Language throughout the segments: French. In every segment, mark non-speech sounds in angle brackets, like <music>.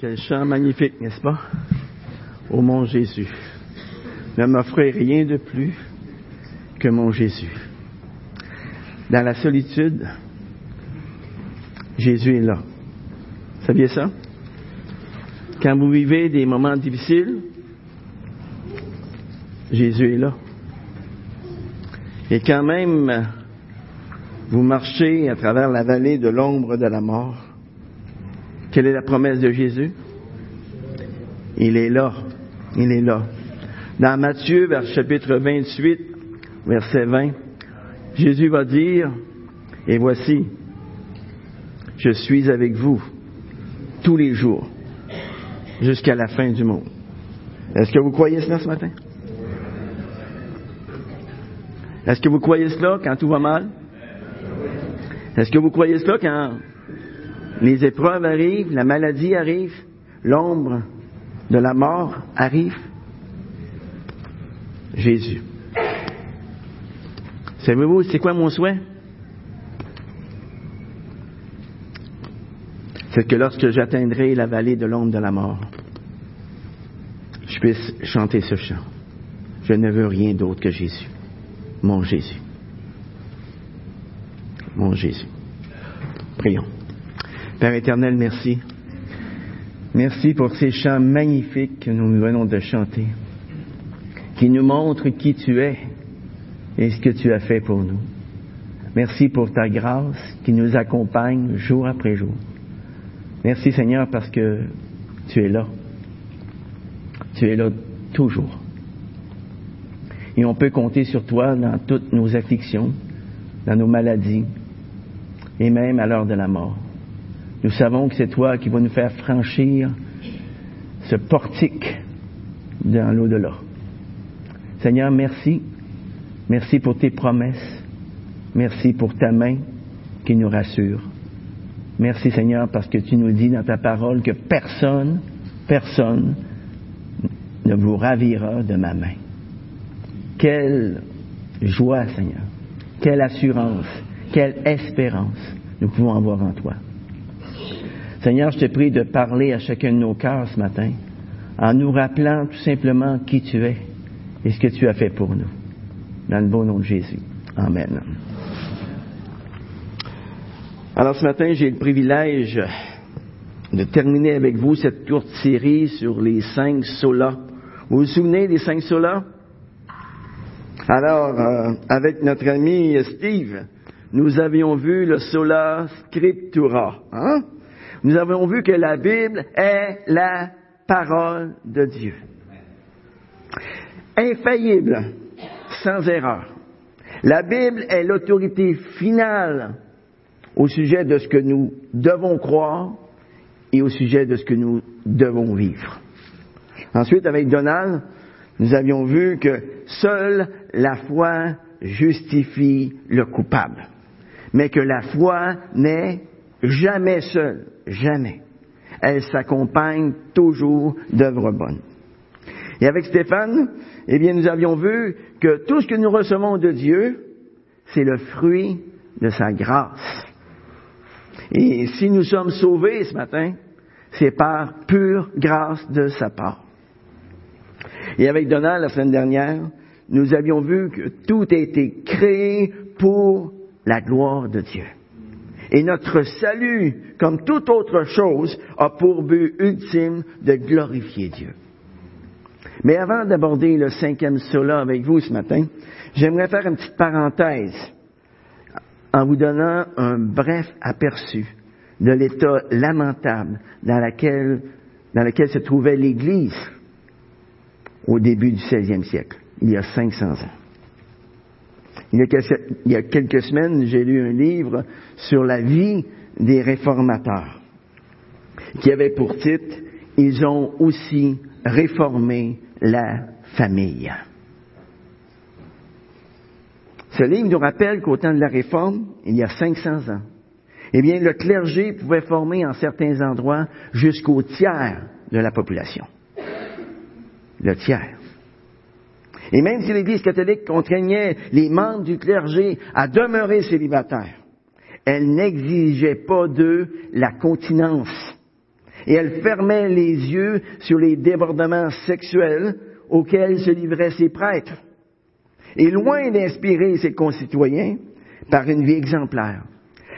Quel chant magnifique, n'est-ce pas? Ô mon Jésus, ne m'offrez rien de plus que mon Jésus. Dans la solitude, Jésus est là. Saviez ça? Quand vous vivez des moments difficiles, Jésus est là. Et quand même, vous marchez à travers la vallée de l'ombre de la mort, quelle est la promesse de Jésus? Il est là. Il est là. Dans Matthieu, vers chapitre 28, verset 20, Jésus va dire, et voici, je suis avec vous tous les jours jusqu'à la fin du monde. Est-ce que vous croyez cela ce matin? Est-ce que vous croyez cela quand tout va mal? Est-ce que vous croyez cela quand les épreuves arrivent, la maladie arrive, l'ombre de la mort arrive? Jésus. Savez-vous, c'est quoi mon souhait? C'est que lorsque j'atteindrai la vallée de l'ombre de la mort, je puisse chanter ce chant. Je ne veux rien d'autre que Jésus. Mon Jésus. Mon Jésus. Prions. Père éternel, merci. Merci pour ces chants magnifiques que nous venons de chanter, qui nous montrent qui tu es et ce que tu as fait pour nous. Merci pour ta grâce qui nous accompagne jour après jour. Merci Seigneur parce que tu es là. Tu es là toujours. Et on peut compter sur toi dans toutes nos afflictions, dans nos maladies, et même à l'heure de la mort. Nous savons que c'est toi qui vas nous faire franchir ce portique dans l'au-delà. Seigneur, merci. Merci pour tes promesses. Merci pour ta main qui nous rassure. Merci Seigneur parce que tu nous dis dans ta parole que personne, personne ne vous ravira de ma main. Quelle joie Seigneur, quelle assurance, quelle espérance nous pouvons avoir en toi. Seigneur, je te prie de parler à chacun de nos cœurs ce matin en nous rappelant tout simplement qui tu es et ce que tu as fait pour nous. Dans le bon nom de Jésus. Amen. Alors ce matin, j'ai le privilège de terminer avec vous cette courte série sur les cinq solas. Vous vous souvenez des cinq solas? Alors, euh, avec notre ami Steve, nous avions vu le sola scriptura. Hein? Nous avons vu que la Bible est la parole de Dieu. Infaillible, sans erreur. La Bible est l'autorité finale au sujet de ce que nous devons croire et au sujet de ce que nous devons vivre. Ensuite, avec Donald, nous avions vu que seule la foi justifie le coupable, mais que la foi n'est jamais seule, jamais. Elle s'accompagne toujours d'œuvres bonnes. Et avec Stéphane, eh bien, nous avions vu que tout ce que nous recevons de Dieu, c'est le fruit de sa grâce. Et si nous sommes sauvés ce matin, c'est par pure grâce de sa part. Et avec Donald, la semaine dernière, nous avions vu que tout a été créé pour la gloire de Dieu. Et notre salut, comme toute autre chose, a pour but ultime de glorifier Dieu. Mais avant d'aborder le cinquième sola avec vous ce matin, j'aimerais faire une petite parenthèse en vous donnant un bref aperçu de l'état lamentable dans lequel, dans lequel se trouvait l'Église au début du 16e siècle, il y a 500 ans. Il y a quelques, semaines, j'ai lu un livre sur la vie des réformateurs, qui avait pour titre Ils ont aussi réformé la famille. Ce livre nous rappelle qu'au temps de la Réforme, il y a 500 ans, eh bien, le clergé pouvait former en certains endroits jusqu'au tiers de la population. Le tiers. Et même si l'Église catholique contraignait les membres du clergé à demeurer célibataires, elle n'exigeait pas d'eux la continence. Et elle fermait les yeux sur les débordements sexuels auxquels se livraient ses prêtres. Et loin d'inspirer ses concitoyens par une vie exemplaire,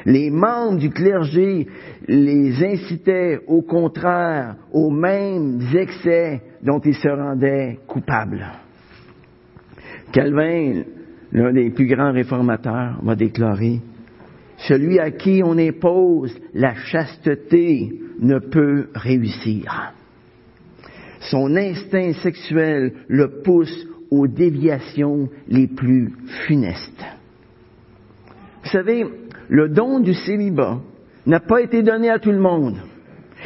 les membres du clergé les incitaient au contraire aux mêmes excès dont ils se rendaient coupables. Calvin, l'un des plus grands réformateurs, va déclarer, Celui à qui on impose la chasteté ne peut réussir. Son instinct sexuel le pousse aux déviations les plus funestes. Vous savez, le don du célibat n'a pas été donné à tout le monde.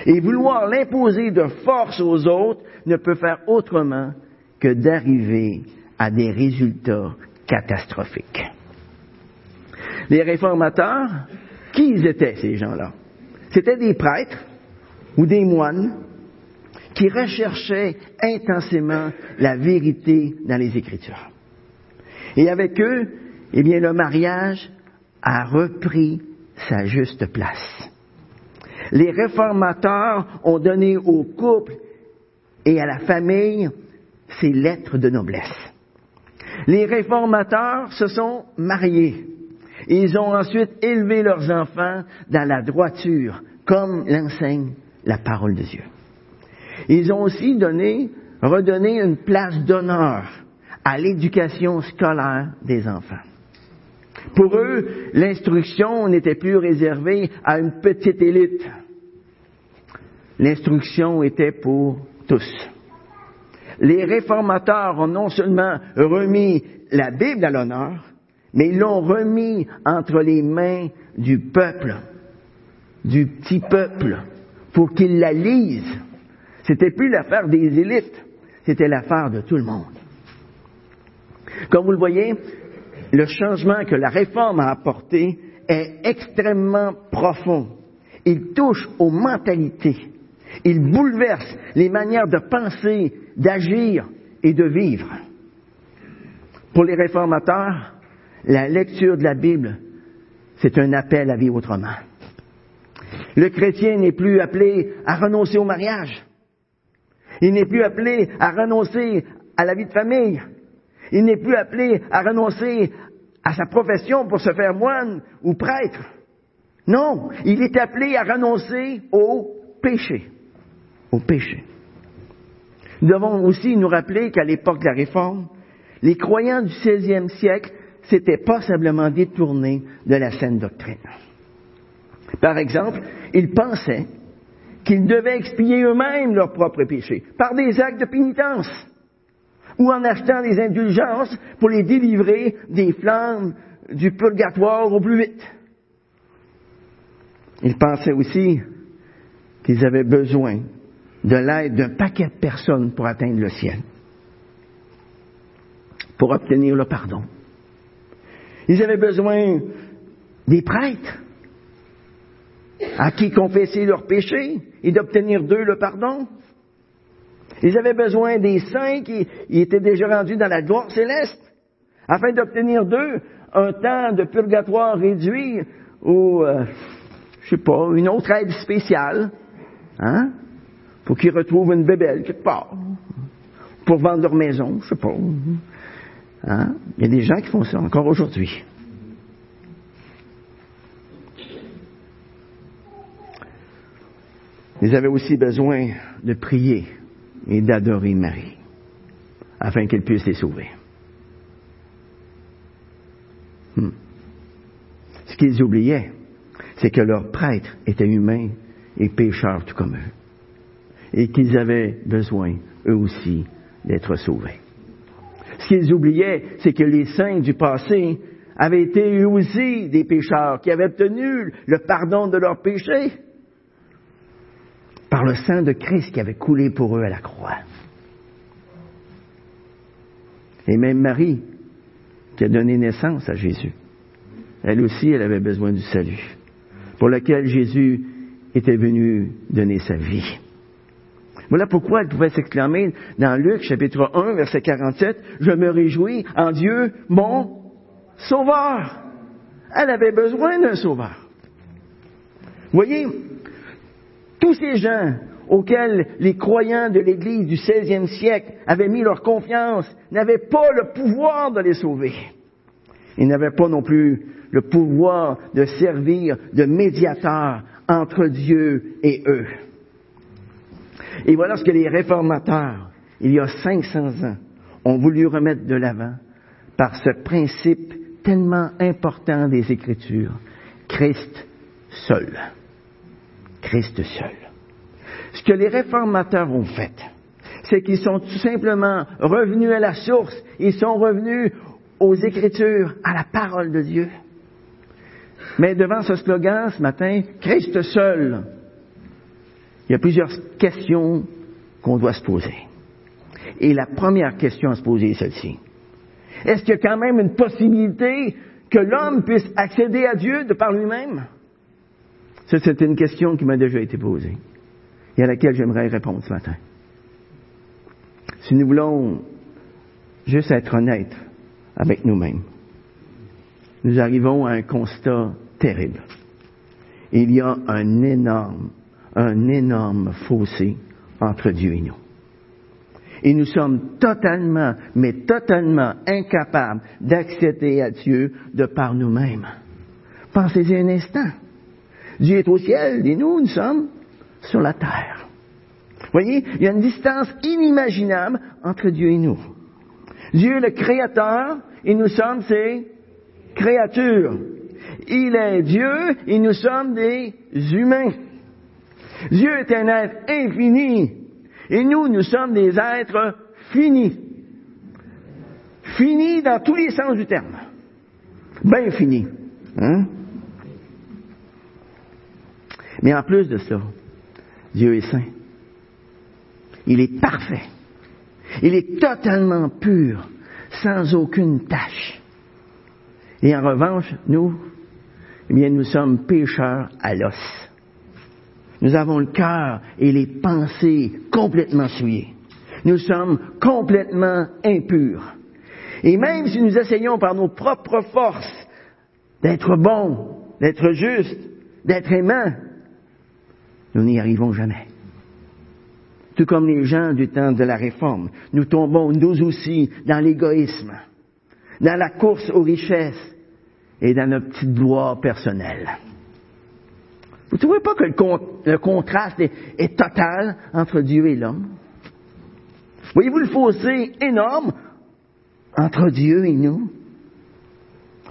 Et vouloir l'imposer de force aux autres ne peut faire autrement que d'arriver à des résultats catastrophiques. Les réformateurs, qui étaient ces gens-là? C'était des prêtres ou des moines qui recherchaient intensément la vérité dans les Écritures. Et avec eux, eh bien, le mariage a repris sa juste place. Les réformateurs ont donné au couple et à la famille ses lettres de noblesse. Les réformateurs se sont mariés. Ils ont ensuite élevé leurs enfants dans la droiture, comme l'enseigne la parole de Dieu. Ils ont aussi donné, redonné une place d'honneur à l'éducation scolaire des enfants. Pour eux, l'instruction n'était plus réservée à une petite élite. L'instruction était pour tous. Les réformateurs ont non seulement remis la Bible à l'honneur, mais ils l'ont remis entre les mains du peuple, du petit peuple, pour qu'ils la lisent. C'était plus l'affaire des élites, c'était l'affaire de tout le monde. Comme vous le voyez, le changement que la réforme a apporté est extrêmement profond. Il touche aux mentalités. Il bouleverse les manières de penser, d'agir et de vivre. Pour les réformateurs, la lecture de la Bible, c'est un appel à vivre autrement. Le chrétien n'est plus appelé à renoncer au mariage. Il n'est plus appelé à renoncer à la vie de famille. Il n'est plus appelé à renoncer à sa profession pour se faire moine ou prêtre. Non, il est appelé à renoncer au péché. Au péché. Nous devons aussi nous rappeler qu'à l'époque de la Réforme, les croyants du XVIe siècle s'étaient pas détournés de la saine doctrine. Par exemple, ils pensaient qu'ils devaient expier eux-mêmes leurs propres péchés par des actes de pénitence ou en achetant des indulgences pour les délivrer des flammes du purgatoire au plus vite. Ils pensaient aussi qu'ils avaient besoin de l'aide d'un paquet de personnes pour atteindre le ciel, pour obtenir le pardon. Ils avaient besoin des prêtres à qui confesser leurs péchés et d'obtenir d'eux le pardon. Ils avaient besoin des saints qui étaient déjà rendus dans la gloire céleste, afin d'obtenir d'eux un temps de purgatoire réduit ou, euh, je sais pas, une autre aide spéciale, hein, pour qu'ils retrouvent une bébelle quelque part, pour vendre leur maison, je sais pas. Hein? Il y a des gens qui font ça encore aujourd'hui. Ils avaient aussi besoin de prier et d'adorer Marie, afin qu'elle puisse les sauver. Hmm. Ce qu'ils oubliaient, c'est que leurs prêtres étaient humains et pécheurs tout comme eux, et qu'ils avaient besoin, eux aussi, d'être sauvés. Ce qu'ils oubliaient, c'est que les saints du passé avaient été eux aussi des pécheurs, qui avaient obtenu le pardon de leurs péchés par le sang de Christ qui avait coulé pour eux à la croix. Et même Marie, qui a donné naissance à Jésus, elle aussi, elle avait besoin du salut, pour lequel Jésus était venu donner sa vie. Voilà pourquoi elle pouvait s'exclamer dans Luc chapitre 1, verset 47, Je me réjouis en Dieu, mon sauveur. Elle avait besoin d'un sauveur. Voyez, Tous ces gens auxquels les croyants de l'Église du XVIe siècle avaient mis leur confiance n'avaient pas le pouvoir de les sauver. Ils n'avaient pas non plus le pouvoir de servir de médiateur entre Dieu et eux. Et voilà ce que les réformateurs, il y a 500 ans, ont voulu remettre de l'avant par ce principe tellement important des Écritures. Christ seul. Christ seul. Ce que les réformateurs ont fait, c'est qu'ils sont tout simplement revenus à la source, ils sont revenus aux Écritures, à la parole de Dieu. Mais devant ce slogan ce matin, Christ seul, il y a plusieurs questions qu'on doit se poser. Et la première question à se poser est celle-ci. Est-ce qu'il y a quand même une possibilité que l'homme puisse accéder à Dieu de par lui-même? Ça, c'est une question qui m'a déjà été posée et à laquelle j'aimerais répondre ce matin. Si nous voulons juste être honnêtes avec nous-mêmes, nous arrivons à un constat terrible. Il y a un énorme, un énorme fossé entre Dieu et nous. Et nous sommes totalement, mais totalement incapables d'accéder à Dieu de par nous-mêmes. Pensez-y un instant. Dieu est au ciel et nous, nous sommes sur la terre. Voyez, il y a une distance inimaginable entre Dieu et nous. Dieu est le créateur et nous sommes ses créatures. Il est Dieu et nous sommes des humains. Dieu est un être infini et nous, nous sommes des êtres finis. Finis dans tous les sens du terme. Bien finis. Hein? Mais en plus de ça, Dieu est saint. Il est parfait. Il est totalement pur, sans aucune tâche. Et en revanche, nous, eh bien, nous sommes pécheurs à l'os. Nous avons le cœur et les pensées complètement souillés. Nous sommes complètement impurs. Et même si nous essayons par nos propres forces d'être bons, d'être justes, d'être aimants, nous n'y arrivons jamais. Tout comme les gens du temps de la Réforme, nous tombons nous aussi dans l'égoïsme, dans la course aux richesses et dans notre petite gloire personnelle. Vous ne trouvez pas que le, contraste est, total entre Dieu et l'homme? Voyez-vous le fossé énorme entre Dieu et nous?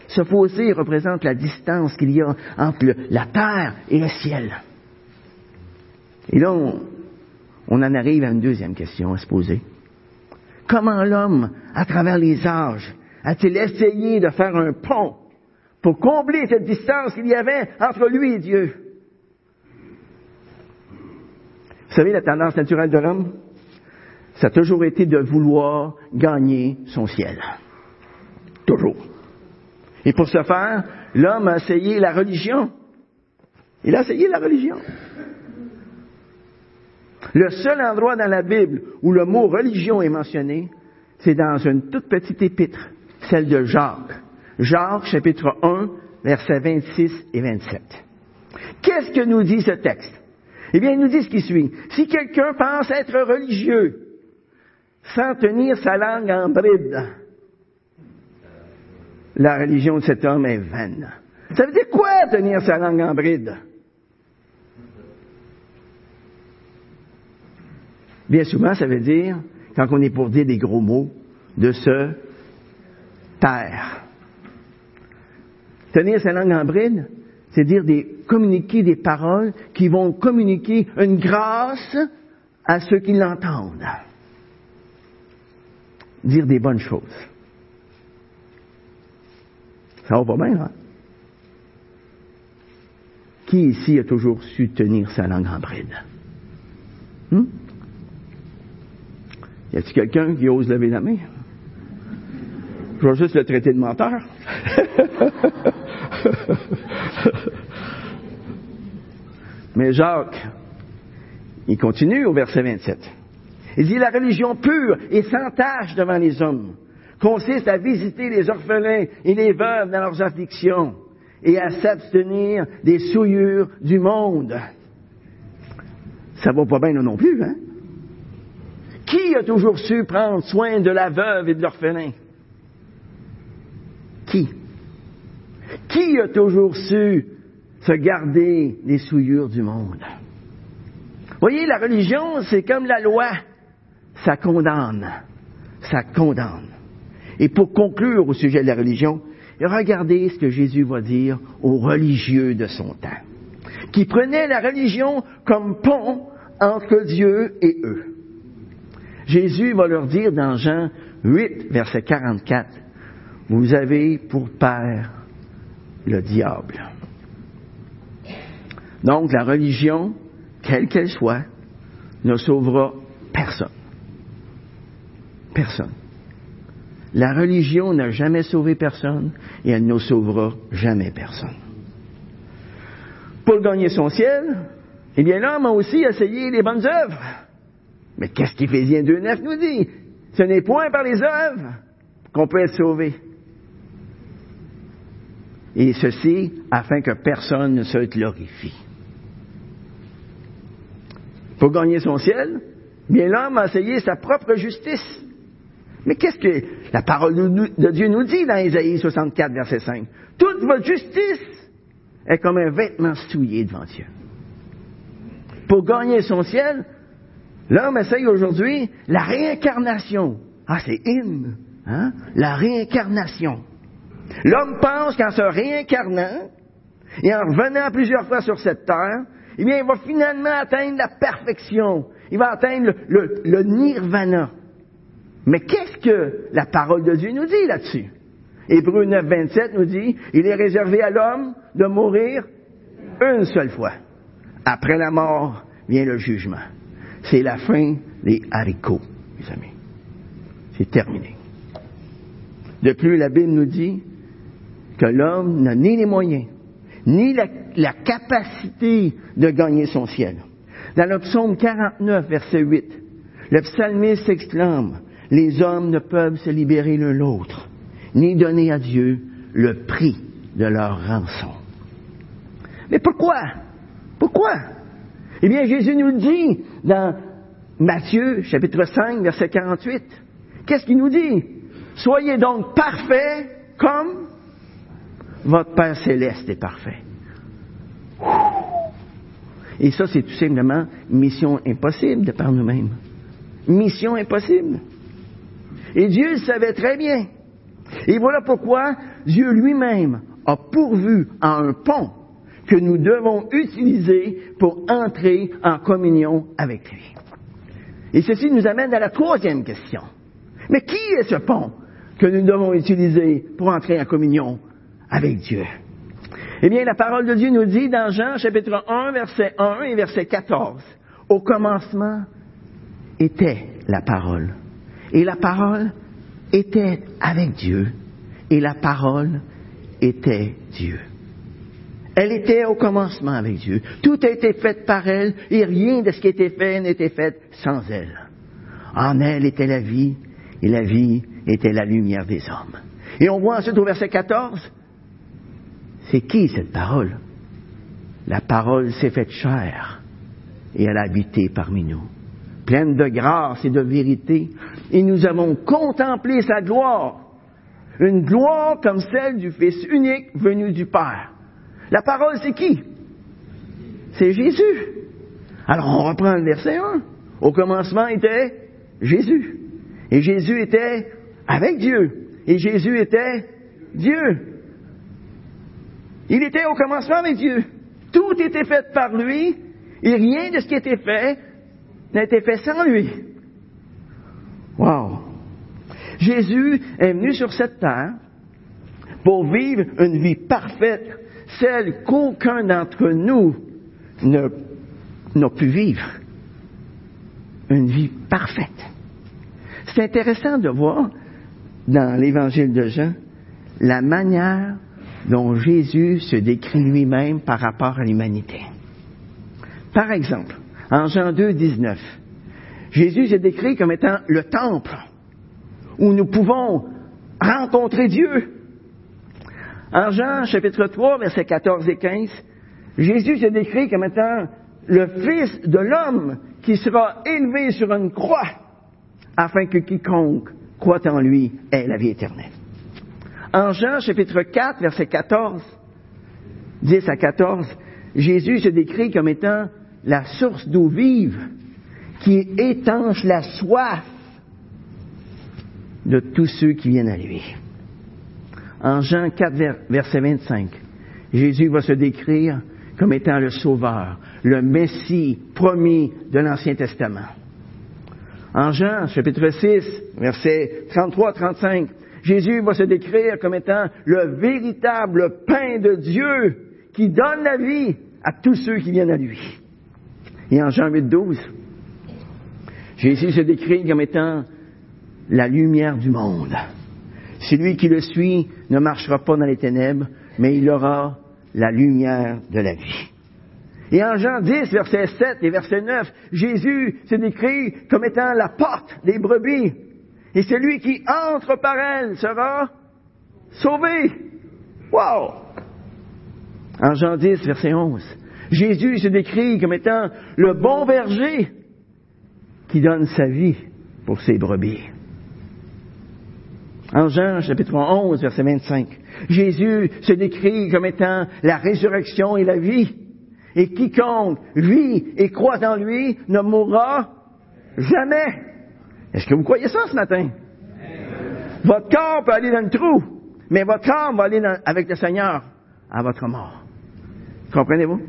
Ce fossé représente la distance qu'il y a entre la terre et le ciel. Et là, on, on en arrive à une deuxième question à se poser. Comment l'homme, à travers les âges, a-t-il essayé de faire un pont pour combler cette distance qu'il y avait entre lui et Dieu? Vous savez, la tendance naturelle de l'homme, ça a toujours été de vouloir gagner son ciel. Toujours. Et pour ce faire, l'homme a essayé la religion. Il a essayé la religion. Le seul endroit dans la Bible où le mot religion est mentionné, c'est dans une toute petite épître, celle de Jacques. Jacques, chapitre 1, versets 26 et 27. Qu'est-ce que nous dit ce texte? Eh bien, il nous dit ce qui suit. Si quelqu'un pense être religieux sans tenir sa langue en bride, la religion de cet homme est vaine. Ça veut dire quoi tenir sa langue en bride? Bien souvent, ça veut dire, quand on est pour dire des gros mots, de se taire. Tenir sa langue en bride, c'est dire des, communiquer des paroles qui vont communiquer une grâce à ceux qui l'entendent. Dire des bonnes choses. Ça va pas bien, hein? Qui ici a toujours su tenir sa langue en bride? Hmm? Y a-t-il quelqu'un qui ose lever la main? Je vais juste le traiter de menteur. <laughs> Mais Jacques, il continue au verset 27. Il dit, la religion pure et sans tâche devant les hommes consiste à visiter les orphelins et les veuves dans leurs afflictions et à s'abstenir des souillures du monde. ça va pas bien non plus, hein? Qui a toujours su prendre soin de la veuve et de l'orphelin? Qui? Qui a toujours su se garder les souillures du monde? Voyez, la religion, c'est comme la loi. Ça condamne. Ça condamne. Et pour conclure au sujet de la religion, regardez ce que Jésus va dire aux religieux de son temps, qui prenaient la religion comme pont entre Dieu et eux. Jésus va leur dire dans Jean 8, verset 44, Vous avez pour père le diable. Donc la religion, quelle qu'elle soit, ne sauvera personne. Personne. La religion n'a jamais sauvé personne et elle ne sauvera jamais personne. Pour gagner son ciel, eh bien l'homme a aussi essayé les bonnes œuvres. Mais qu'est-ce qu'Éphésiens 2.9 nous dit? Ce n'est point par les œuvres qu'on peut être sauvé. Et ceci afin que personne ne se glorifie. Pour gagner son ciel, bien l'homme a essayé sa propre justice. Mais qu'est-ce que la parole de Dieu nous dit dans Isaïe 64, verset 5? Toute votre justice est comme un vêtement souillé devant Dieu. Pour gagner son ciel, l'homme essaye aujourd'hui la réincarnation. Ah, c'est in, hein? La réincarnation. L'homme pense qu'en se réincarnant et en revenant plusieurs fois sur cette terre, eh bien, il va finalement atteindre la perfection. Il va atteindre le, nirvana. Mais qu'est-ce que la parole de Dieu nous dit là-dessus? Hébreu 9, 27 nous dit, il est réservé à l'homme de mourir une seule fois. Après la mort vient le jugement. C'est la fin des haricots, mes amis. C'est terminé. De plus, la Bible nous dit que l'homme n'a ni les moyens, ni la, capacité de gagner son ciel. Dans le psaume 49, verset 8, le psalmiste exclame, les hommes ne peuvent se libérer l'un l'autre, ni donner à Dieu le prix de leur rançon. Mais pourquoi? Pourquoi? Eh bien, Jésus nous le dit dans Matthieu, chapitre 5, verset 48. Qu'est-ce qu'il nous dit? Soyez donc parfaits comme votre Père céleste est parfait. Et ça, c'est tout simplement mission impossible de par nous-mêmes. Mission impossible. Et Dieu le savait très bien. Et voilà pourquoi Dieu lui-même a pourvu à un pont que nous devons utiliser pour entrer en communion avec lui. Et ceci nous amène à la troisième question. Mais qui est ce pont que nous devons utiliser pour entrer en communion avec Dieu? Eh bien, la parole de Dieu nous dit dans Jean chapitre 1, verset 1 et verset 14, au commencement était la parole et la parole était avec Dieu. Et la parole était Dieu. Elle était au commencement avec Dieu. Tout a été fait par elle et rien de ce qui était fait n'était fait sans elle. En elle était la vie et la vie était la lumière des hommes. Et on voit ensuite au verset 14, c'est qui cette parole? La parole s'est faite chair et elle a habité parmi nous pleine de grâce et de vérité, et nous avons contemplé sa gloire, une gloire comme celle du Fils unique venu du Père. La parole, c'est qui? C'est Jésus. Alors on reprend le verset 1. Au commencement était Jésus. Et Jésus était avec Dieu. Et Jésus était Dieu. Il était au commencement avec Dieu. Tout était fait par lui, et rien de ce qui était fait n'a été fait sans lui. Wow! Jésus est venu sur cette terre pour vivre une vie parfaite, celle qu'aucun d'entre nous n'a pu vivre. Une vie parfaite. C'est intéressant de voir dans l'évangile de Jean la manière dont Jésus se décrit lui-même par rapport à l'humanité. Par exemple, en Jean 2, 19. Jésus est décrit comme étant le temple où nous pouvons rencontrer Dieu. En Jean chapitre 3, versets 14 et 15, Jésus est décrit comme étant le Fils de l'homme qui sera élevé sur une croix afin que quiconque croit en lui ait la vie éternelle. En Jean chapitre 4, verset 14, 10 à 14, Jésus se décrit comme étant la source d'eau vive qui étanche la soif de tous ceux qui viennent à lui. En Jean 4, verset 25, Jésus va se décrire comme étant le Sauveur, le Messie promis de l'Ancien Testament. En Jean, chapitre 6, versets 33-35, Jésus va se décrire comme étant le véritable pain de Dieu qui donne la vie à tous ceux qui viennent à lui. Et en Jean 8, 12, Jésus se décrit comme étant la lumière du monde. Celui qui le suit ne marchera pas dans les ténèbres, mais il aura la lumière de la vie. Et en Jean 10, verset 7 et verset 9, Jésus se décrit comme étant la porte des brebis. Et celui qui entre par elle sera sauvé. Wow! En Jean 10, verset 11, Jésus se décrit comme étant le bon berger qui donne sa vie pour ses brebis. En Jean chapitre 11, verset 25, Jésus se décrit comme étant la résurrection et la vie. Et quiconque vit et croit en lui ne mourra jamais. Est-ce que vous croyez ça ce matin? Votre corps peut aller dans le trou, mais votre âme va aller avec le Seigneur à votre mort. Comprenez-vous?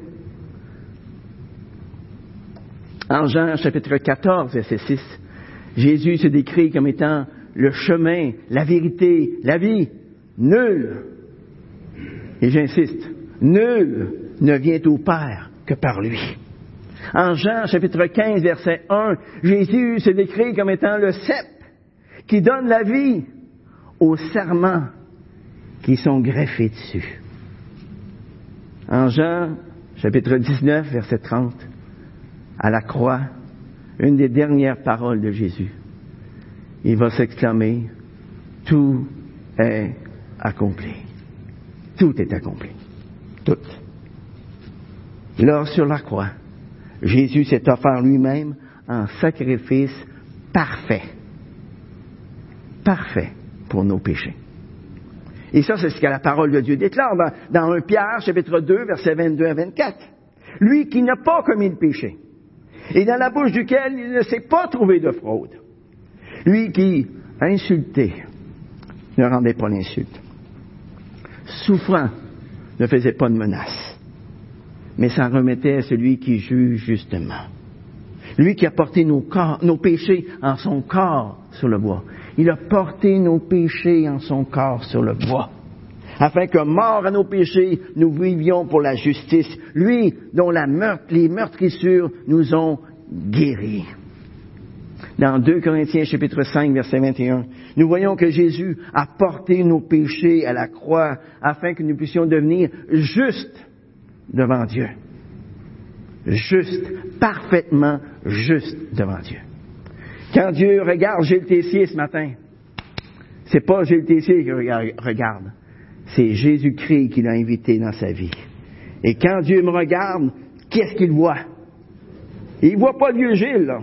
En Jean chapitre 14, verset 6, Jésus se décrit comme étant le chemin, la vérité, la vie. Nul, et j'insiste, nul ne vient au Père que par lui. En Jean chapitre 15, verset 1, Jésus se décrit comme étant le cep qui donne la vie aux serments qui sont greffés dessus. En Jean chapitre 19, verset 30, à la croix, une des dernières paroles de Jésus, il va s'exclamer, tout est accompli. Tout est accompli. Tout. Là, sur la croix, Jésus s'est offert lui-même en sacrifice parfait. Parfait pour nos péchés. Et ça, c'est ce que la parole de Dieu déclare dans, 1 Pierre, chapitre 2, versets 22 à 24. Lui qui n'a pas commis le péché, et dans la bouche duquel il ne s'est pas trouvé de fraude. Lui qui, insulté, ne rendait pas l'insulte. Souffrant, ne faisait pas de menace, mais s'en remettait à celui qui juge justement. Lui qui a porté nos, péchés en son corps sur le bois. Il a porté nos péchés en son corps sur le bois afin que, mort à nos péchés, nous vivions pour la justice, lui dont la les meurtrissures nous ont guéris. Dans 2 Corinthiens chapitre 5 verset 21, nous voyons que Jésus a porté nos péchés à la croix afin que nous puissions devenir justes devant Dieu. Juste, parfaitement juste devant Dieu. Quand Dieu regarde Gilles Tessier ce matin, c'est pas Gilles Tessier qui regarde, c'est Jésus-Christ qui l'a invité dans sa vie. Et quand Dieu me regarde, qu'est-ce qu'il voit? Il voit pas vieux Gilles, là.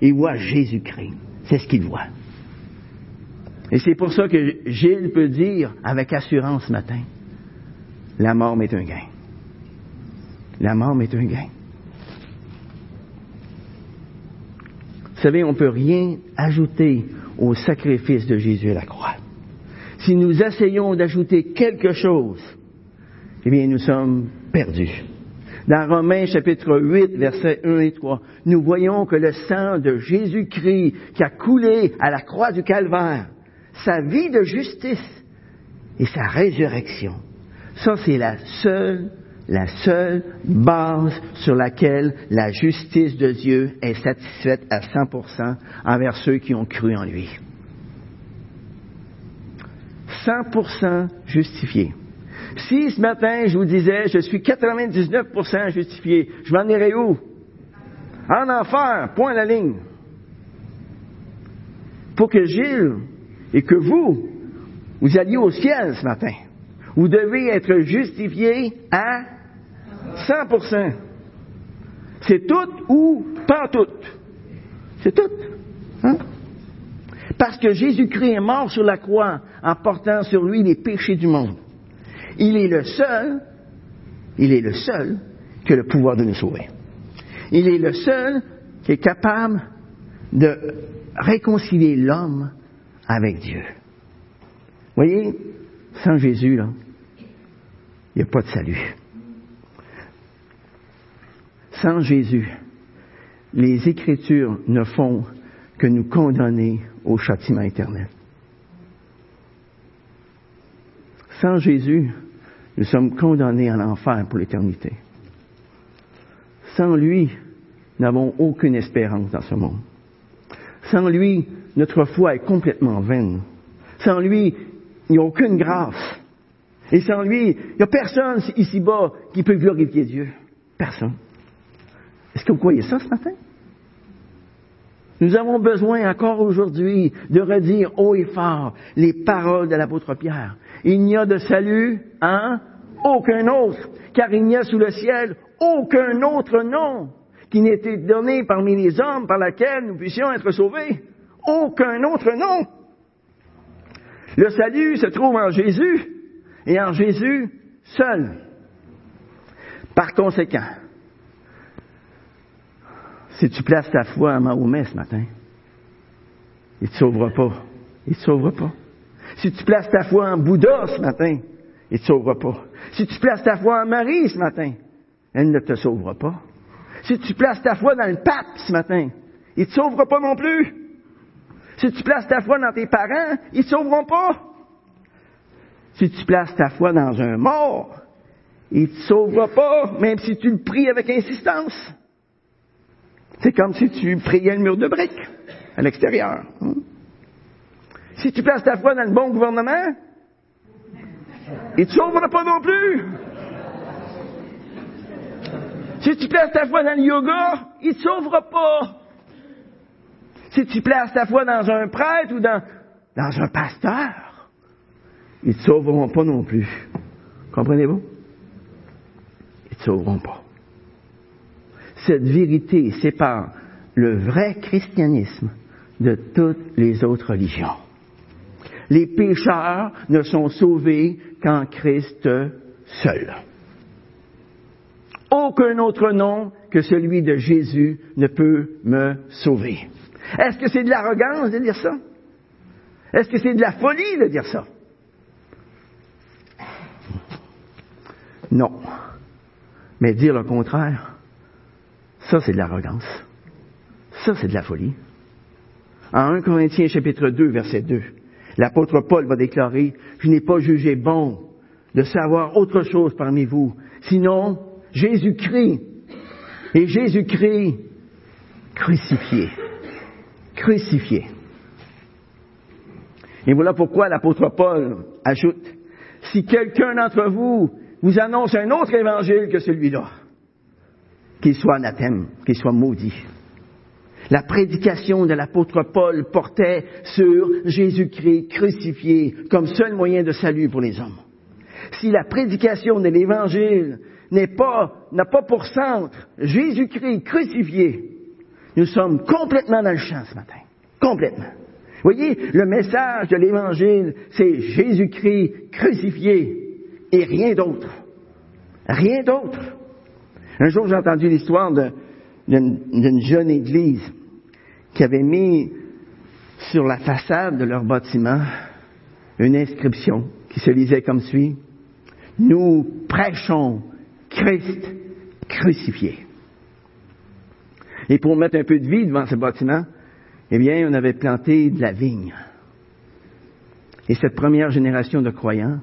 Il voit Jésus-Christ. C'est ce qu'il voit. Et c'est pour ça que Gilles peut dire avec assurance ce matin, la mort m'est un gain. La mort m'est un gain. Vous savez, on ne peut rien ajouter au sacrifice de Jésus à la croix si nous essayons d'ajouter quelque chose, eh bien, nous sommes perdus. Dans Romains chapitre 8, versets 1 et 3, nous voyons que le sang de Jésus-Christ qui a coulé à la croix du calvaire, sa vie de justice et sa résurrection, ça c'est la seule, la seule base sur laquelle la justice de Dieu est satisfaite à 100% envers ceux qui ont cru en lui. 100% justifié. Si ce matin je vous disais je suis 99% justifié, je m'en irais où? En enfer, point à la ligne. Pour que Gilles et que vous, vous alliez au ciel ce matin, vous devez être justifié à 100%. C'est tout ou pas tout. C'est tout. Hein? Parce que Jésus-Christ est mort sur la croix en portant sur lui les péchés du monde. Il est le seul, il est le seul qui a le pouvoir de nous sauver. Il est le seul qui est capable de réconcilier l'homme avec Dieu. Vous voyez, sans Jésus, il n'y a pas de salut. Sans Jésus, les Écritures ne font que nous condamner au châtiment éternel. Sans Jésus, nous sommes condamnés à l'enfer pour l'éternité. Sans lui, nous n'avons aucune espérance dans ce monde. Sans lui, notre foi est complètement vaine. Sans lui, il n'y a aucune grâce. Et sans lui, il n'y a personne ici-bas qui peut glorifier Dieu. Personne. Est-ce que vous croyez ça ce matin? Nous avons besoin encore aujourd'hui de redire haut et fort les paroles de l'apôtre Pierre. Il n'y a de salut, hein? Aucun autre, car il n'y a sous le ciel aucun autre nom qui n'ait été donné parmi les hommes par lequel nous puissions être sauvés. Aucun autre nom. Le salut se trouve en Jésus et en Jésus seul. Par conséquent, si tu places ta foi à Mahomet ce matin, il ne te sauvera pas. Il ne te sauvera pas. Si tu places ta foi en Bouddha ce matin, il ne te sauvera pas. Si tu places ta foi en Marie ce matin, elle ne te sauvera pas. Si tu places ta foi dans le pape ce matin, il ne te sauvera pas non plus. Si tu places ta foi dans tes parents, ils ne sauveront pas. Si tu places ta foi dans un mort, il ne te sauvera pas, même si tu le pries avec insistance. C'est comme si tu priais le mur de briques à l'extérieur. Hein. Si tu places ta foi dans le bon gouvernement, il ne sauvera pas non plus. Si tu places ta foi dans le yoga, il ne te sauvera pas. Si tu places ta foi dans un prêtre ou dans, dans un pasteur, ils ne te sauveront pas non plus. Comprenez-vous? Ils ne te sauveront pas. Cette vérité sépare le vrai christianisme de toutes les autres religions. Les pécheurs ne sont sauvés qu'en Christ seul. Aucun autre nom que celui de Jésus ne peut me sauver. Est-ce que c'est de l'arrogance de dire ça? Est-ce que c'est de la folie de dire ça? Non. Mais dire le contraire, ça c'est de l'arrogance. Ça c'est de la folie. En 1 Corinthiens chapitre 2, verset 2, l'apôtre Paul va déclarer, je n'ai pas jugé bon de savoir autre chose parmi vous, sinon Jésus-Christ et Jésus-Christ crucifié crucifié. Et voilà pourquoi l'apôtre Paul ajoute, si quelqu'un d'entre vous vous annonce un autre évangile que celui-là, qu'il soit anathème, qu'il soit maudit. La prédication de l'apôtre Paul portait sur Jésus-Christ crucifié comme seul moyen de salut pour les hommes. Si la prédication de l'évangile n'est pas, n'a pas pour centre Jésus-Christ crucifié, nous sommes complètement dans le champ ce matin. Complètement. Voyez, le message de l'Évangile, c'est Jésus-Christ crucifié et rien d'autre. Rien d'autre. Un jour, j'ai entendu l'histoire d'une jeune église qui avait mis sur la façade de leur bâtiment une inscription qui se lisait comme suit. Nous prêchons Christ crucifié. Et pour mettre un peu de vie devant ce bâtiment, eh bien, on avait planté de la vigne. Et cette première génération de croyants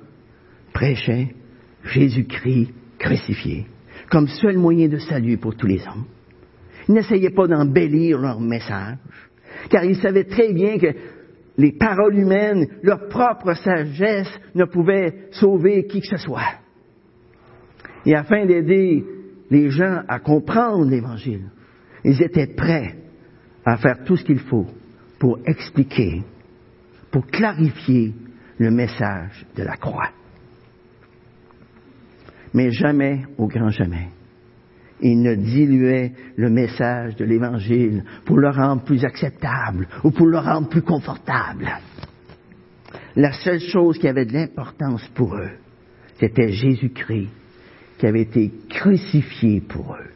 prêchait Jésus-Christ crucifié comme seul moyen de salut pour tous les hommes. Ils n'essayaient pas d'embellir leur message, car ils savaient très bien que les paroles humaines, leur propre sagesse ne pouvaient sauver qui que ce soit. Et afin d'aider les gens à comprendre l'Évangile, ils étaient prêts à faire tout ce qu'il faut pour expliquer, pour clarifier le message de la croix. Mais jamais, au grand jamais, il ne diluait le message de l'Évangile pour le rendre plus acceptable ou pour le rendre plus confortable. La seule chose qui avait de l'importance pour eux, c'était Jésus-Christ qui avait été crucifié pour eux.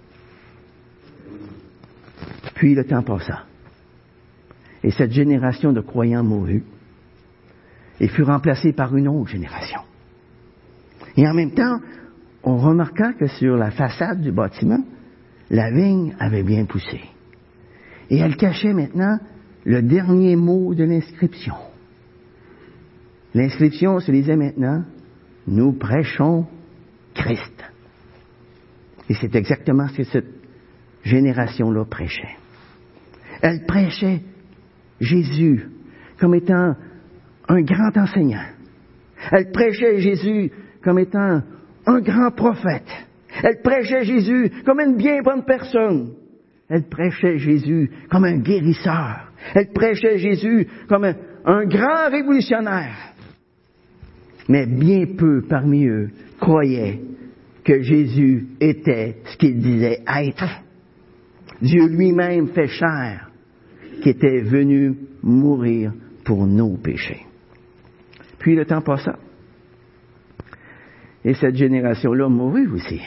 Puis le temps passa. Et cette génération de croyants mourut et fut remplacée par une autre génération. Et en même temps, on remarqua que sur la façade du bâtiment, la vigne avait bien poussé. Et elle cachait maintenant le dernier mot de l'inscription. L'inscription se disait maintenant, nous prêchons Christ. Et c'est exactement ce que cette génération-là prêchait. Elle prêchait Jésus comme étant un grand enseignant. Elle prêchait Jésus comme étant un grand prophète. Elle prêchait Jésus comme une bien bonne personne. Elle prêchait Jésus comme un guérisseur. Elle prêchait Jésus comme un, grand révolutionnaire. Mais bien peu parmi eux croyaient que Jésus était ce qu'il disait être. Dieu lui-même fait chair, qui était venu mourir pour nos péchés. Puis le temps passa. Et cette génération-là mourut aussi.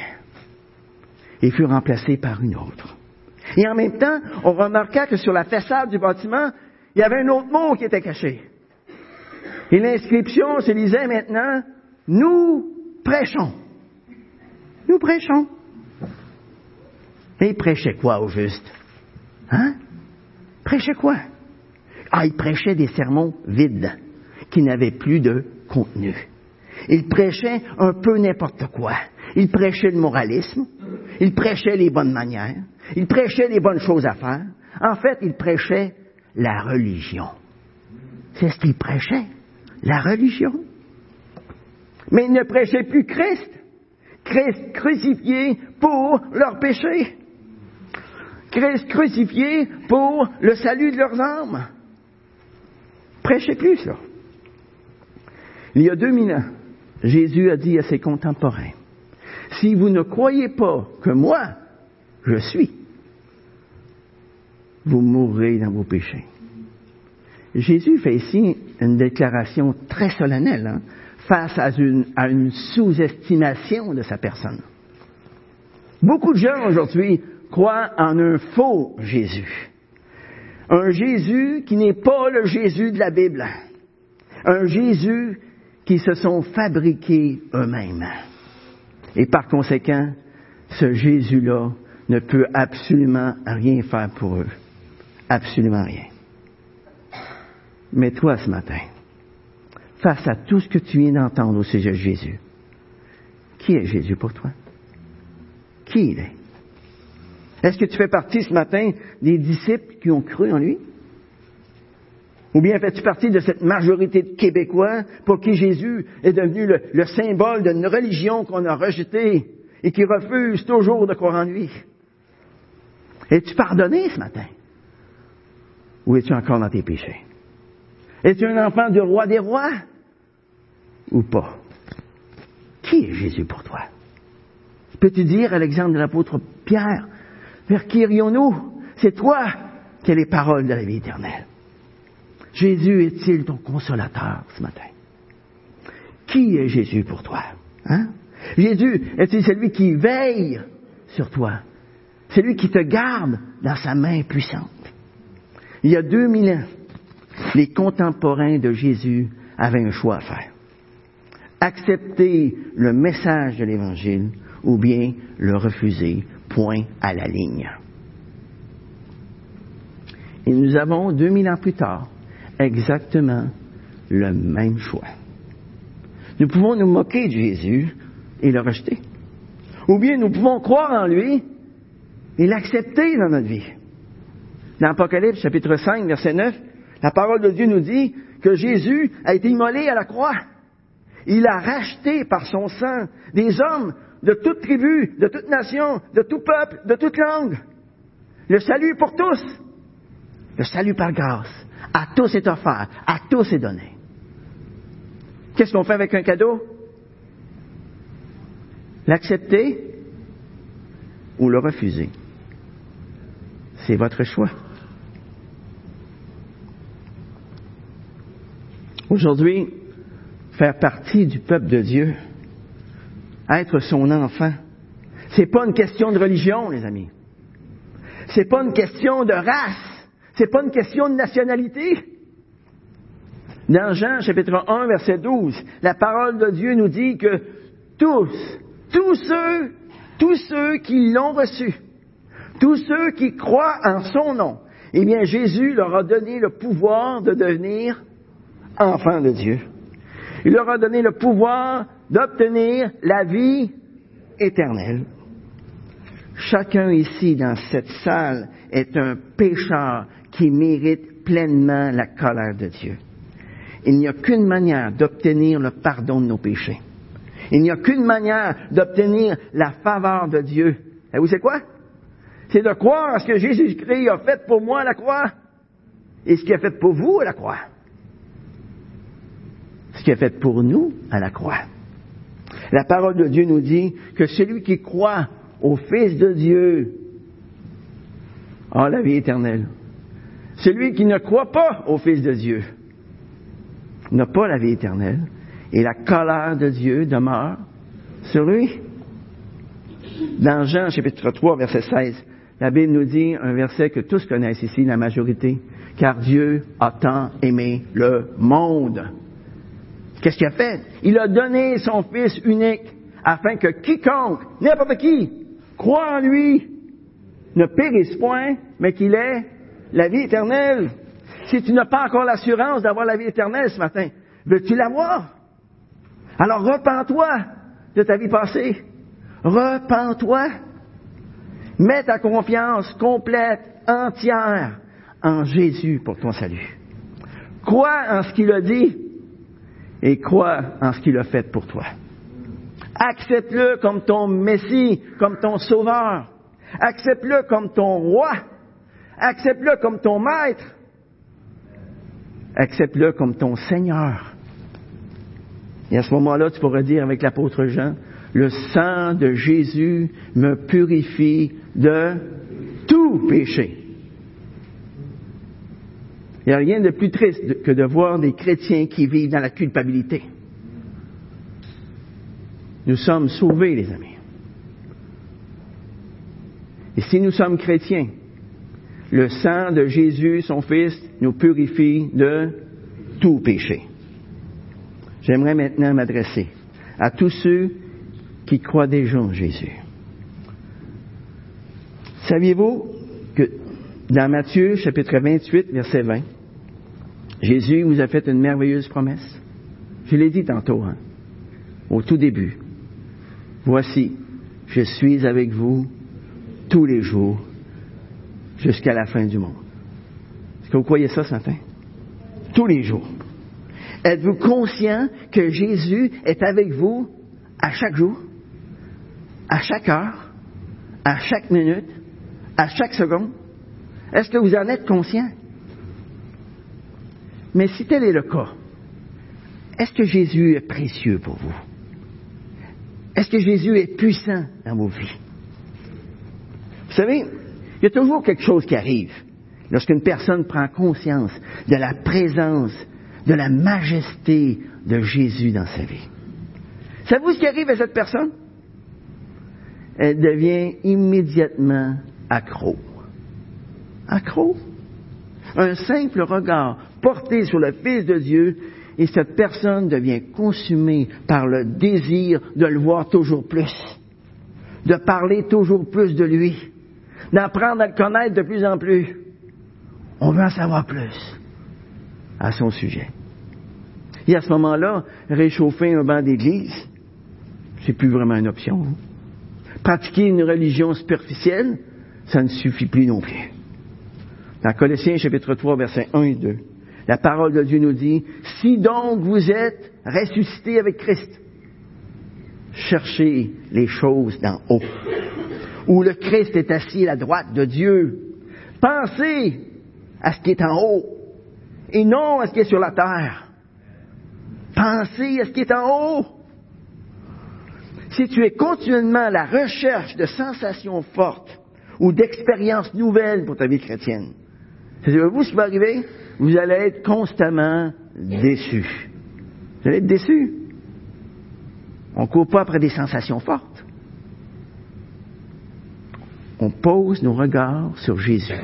Et fut remplacée par une autre. Et en même temps, on remarqua que sur la façade du bâtiment, il y avait un autre mot qui était caché. Et l'inscription se lisait maintenant, nous prêchons. Nous prêchons. Et il prêchait quoi au juste? Hein? Prêchait quoi? Ah, il prêchait des sermons vides, qui n'avaient plus de contenu. Il prêchait un peu n'importe quoi. Il prêchait le moralisme. Il prêchait les bonnes manières. Il prêchait les bonnes choses à faire. En fait, il prêchait la religion. C'est ce qu'il prêchait, la religion. Mais il ne prêchait plus Christ. Christ crucifié pour leurs péchés. Christ crucifié pour le salut de leurs âmes. Prêchez plus ça. Il y a deux mille ans, Jésus a dit à ses contemporains, si vous ne croyez pas que moi, je suis, vous mourrez dans vos péchés. Jésus fait ici une déclaration très solennelle hein, face à une, à une sous-estimation de sa personne. Beaucoup de gens aujourd'hui croient en un faux Jésus. Un Jésus qui n'est pas le Jésus de la Bible. Un Jésus qui se sont fabriqués eux-mêmes. Et par conséquent, ce Jésus-là ne peut absolument rien faire pour eux. Absolument rien. Mais toi, ce matin, face à tout ce que tu viens d'entendre au sujet de Jésus, qui est Jésus pour toi? Qui il est? Est-ce que tu fais partie ce matin des disciples qui ont cru en lui? Ou bien fais-tu partie de cette majorité de Québécois pour qui Jésus est devenu le, symbole d'une religion qu'on a rejetée et qui refuse toujours de croire en lui? Es-tu pardonné ce matin? Ou es-tu encore dans tes péchés? Es-tu un enfant du roi des rois? Ou pas? Qui est Jésus pour toi? Peux-tu dire à l'exemple de l'apôtre Pierre, vers qui irions-nous? C'est toi qui as les paroles de la vie éternelle. Jésus est-il ton consolateur ce matin? Qui est Jésus pour toi? Hein? Jésus est-il celui qui veille sur toi? Celui qui te garde dans sa main puissante? Il y a deux mille ans, les contemporains de Jésus avaient un choix à faire. Accepter le message de l'Évangile ou bien le refuser, point à la ligne. Et nous avons, deux mille ans plus tard, exactement le même choix. Nous pouvons nous moquer de Jésus et le rejeter. Ou bien nous pouvons croire en lui et l'accepter dans notre vie. Dans Apocalypse chapitre 5, verset 9, la parole de Dieu nous dit que Jésus a été immolé à la croix. Il a racheté par son sang des hommes de toute tribu, de toute nation, de tout peuple, de toute langue. Le salut pour tous. Le salut par grâce. À tous est offert, à tous est donné. Qu'est-ce qu'on fait avec un cadeau? L'accepter ou le refuser? C'est votre choix. Aujourd'hui, faire partie du peuple de Dieu, être son enfant, c'est pas une question de religion, les amis. C'est pas une question de race. C'est pas une question de nationalité. Dans Jean chapitre 1 verset 12, la parole de Dieu nous dit que tous, tous ceux, tous ceux qui l'ont reçu, tous ceux qui croient en son nom, eh bien Jésus leur a donné le pouvoir de devenir enfants de Dieu. Il leur a donné le pouvoir d'obtenir la vie éternelle. Chacun ici dans cette salle est un pécheur qui mérite pleinement la colère de Dieu. Il n'y a qu'une manière d'obtenir le pardon de nos péchés. Il n'y a qu'une manière d'obtenir la faveur de Dieu. Et vous savez quoi? C'est de croire à ce que Jésus-Christ a fait pour moi à la croix et ce qu'il a fait pour vous à la croix. Ce qu'il a fait pour nous à la croix. La parole de Dieu nous dit que celui qui croit au Fils de Dieu a la vie éternelle. Celui qui ne croit pas au Fils de Dieu n'a pas la vie éternelle et la colère de Dieu demeure sur lui. Dans Jean chapitre 3 verset 16, la Bible nous dit un verset que tous connaissent ici, la majorité, car Dieu a tant aimé le monde. Qu'est-ce qu'il a fait? Il a donné son Fils unique afin que quiconque, n'importe qui, croit en lui, ne périsse point, mais qu'il ait la vie éternelle. Si tu n'as pas encore l'assurance d'avoir la vie éternelle ce matin, veux-tu l'avoir? Alors repens-toi de ta vie passée. Repens-toi. Mets ta confiance complète, entière en Jésus pour ton salut. Crois en ce qu'il a dit et crois en ce qu'il a fait pour toi. Accepte-le comme ton Messie, comme ton Sauveur. Accepte-le comme ton roi. Accepte-le comme ton maître. Accepte-le comme ton Seigneur. Et à ce moment-là, tu pourras dire avec l'apôtre Jean, le sang de Jésus me purifie de tout péché. Il n'y a rien de plus triste que de voir des chrétiens qui vivent dans la culpabilité. Nous sommes sauvés, les amis. Et si nous sommes chrétiens, le sang de Jésus, son Fils, nous purifie de tout péché. J'aimerais maintenant m'adresser à tous ceux qui croient déjà en Jésus. Saviez-vous que dans Matthieu chapitre 28, verset 20, Jésus vous a fait une merveilleuse promesse? Je l'ai dit tantôt, hein, au tout début. Voici, je suis avec vous tous les jours jusqu'à la fin du monde. Est-ce que vous croyez ça ce? Tous les jours. Êtes-vous conscient que Jésus est avec vous à chaque jour, à chaque heure, à chaque minute, à chaque seconde? Est-ce que vous en êtes conscient? Mais si tel est le cas, est-ce que Jésus est précieux pour vous? Est-ce que Jésus est puissant dans vos vies? Vous savez, il y a toujours quelque chose qui arrive lorsqu'une personne prend conscience de la présence, de la majesté de Jésus dans sa vie. Savez-vous ce qui arrive à cette personne? Elle devient immédiatement accro. Accro. Un simple regard porté sur le Fils de Dieu et cette personne devient consumée par le désir de le voir toujours plus, de parler toujours plus de lui, d'apprendre à le connaître de plus en plus. On veut en savoir plus à son sujet. Et à ce moment-là, réchauffer un banc d'église, c'est plus vraiment une option. Pratiquer une religion superficielle, ça ne suffit plus non plus. Dans Colossiens chapitre 3, versets 1 et 2, la parole de Dieu nous dit, si donc vous êtes ressuscités avec Christ, cherchez les choses d'en haut, où le Christ est assis à la droite de Dieu. Pensez à ce qui est en haut et non à ce qui est sur la terre. Pensez à ce qui est en haut. si tu es continuellement à la recherche de sensations fortes ou d'expériences nouvelles pour ta vie chrétienne, savez-vous ce qui va arriver? Vous allez être constamment déçu. Vous allez être déçu. On ne court pas après des sensations fortes. On pose nos regards sur Jésus.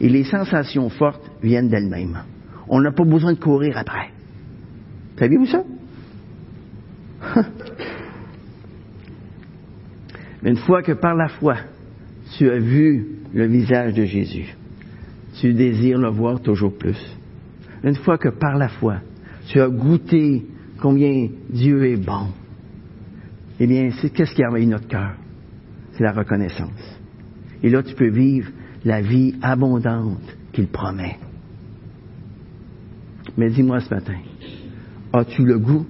Et les sensations fortes viennent d'elles-mêmes. On n'a pas besoin de courir après. Saviez-vous ça? <laughs> Une fois que par la foi, tu as vu le visage de Jésus, tu désires le voir toujours plus. Une fois que par la foi, tu as goûté combien Dieu est bon, eh bien, qu'est-ce qui envahit notre cœur? C'est la reconnaissance. Et là, tu peux vivre la vie abondante qu'il promet. Mais dis-moi ce matin, as-tu le goût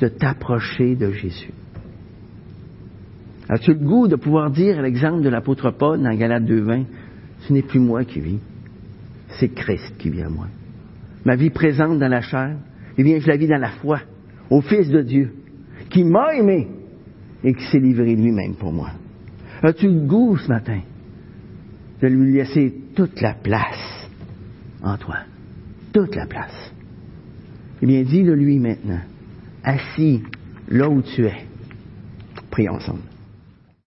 de t'approcher de Jésus? As-tu le goût de pouvoir dire à l'exemple de l'apôtre Paul dans Galate 2.20, ce n'est plus moi qui vis, c'est Christ qui vit à moi. Ma vie présente dans la chair, eh bien, je la vis dans la foi, au Fils de Dieu, qui m'a aimé et qui s'est livré lui-même pour moi. As-tu le goût ce matin de lui laisser toute la place en toi? Toute la place. Eh bien, dis-le lui maintenant, assis là où tu es. Prions ensemble.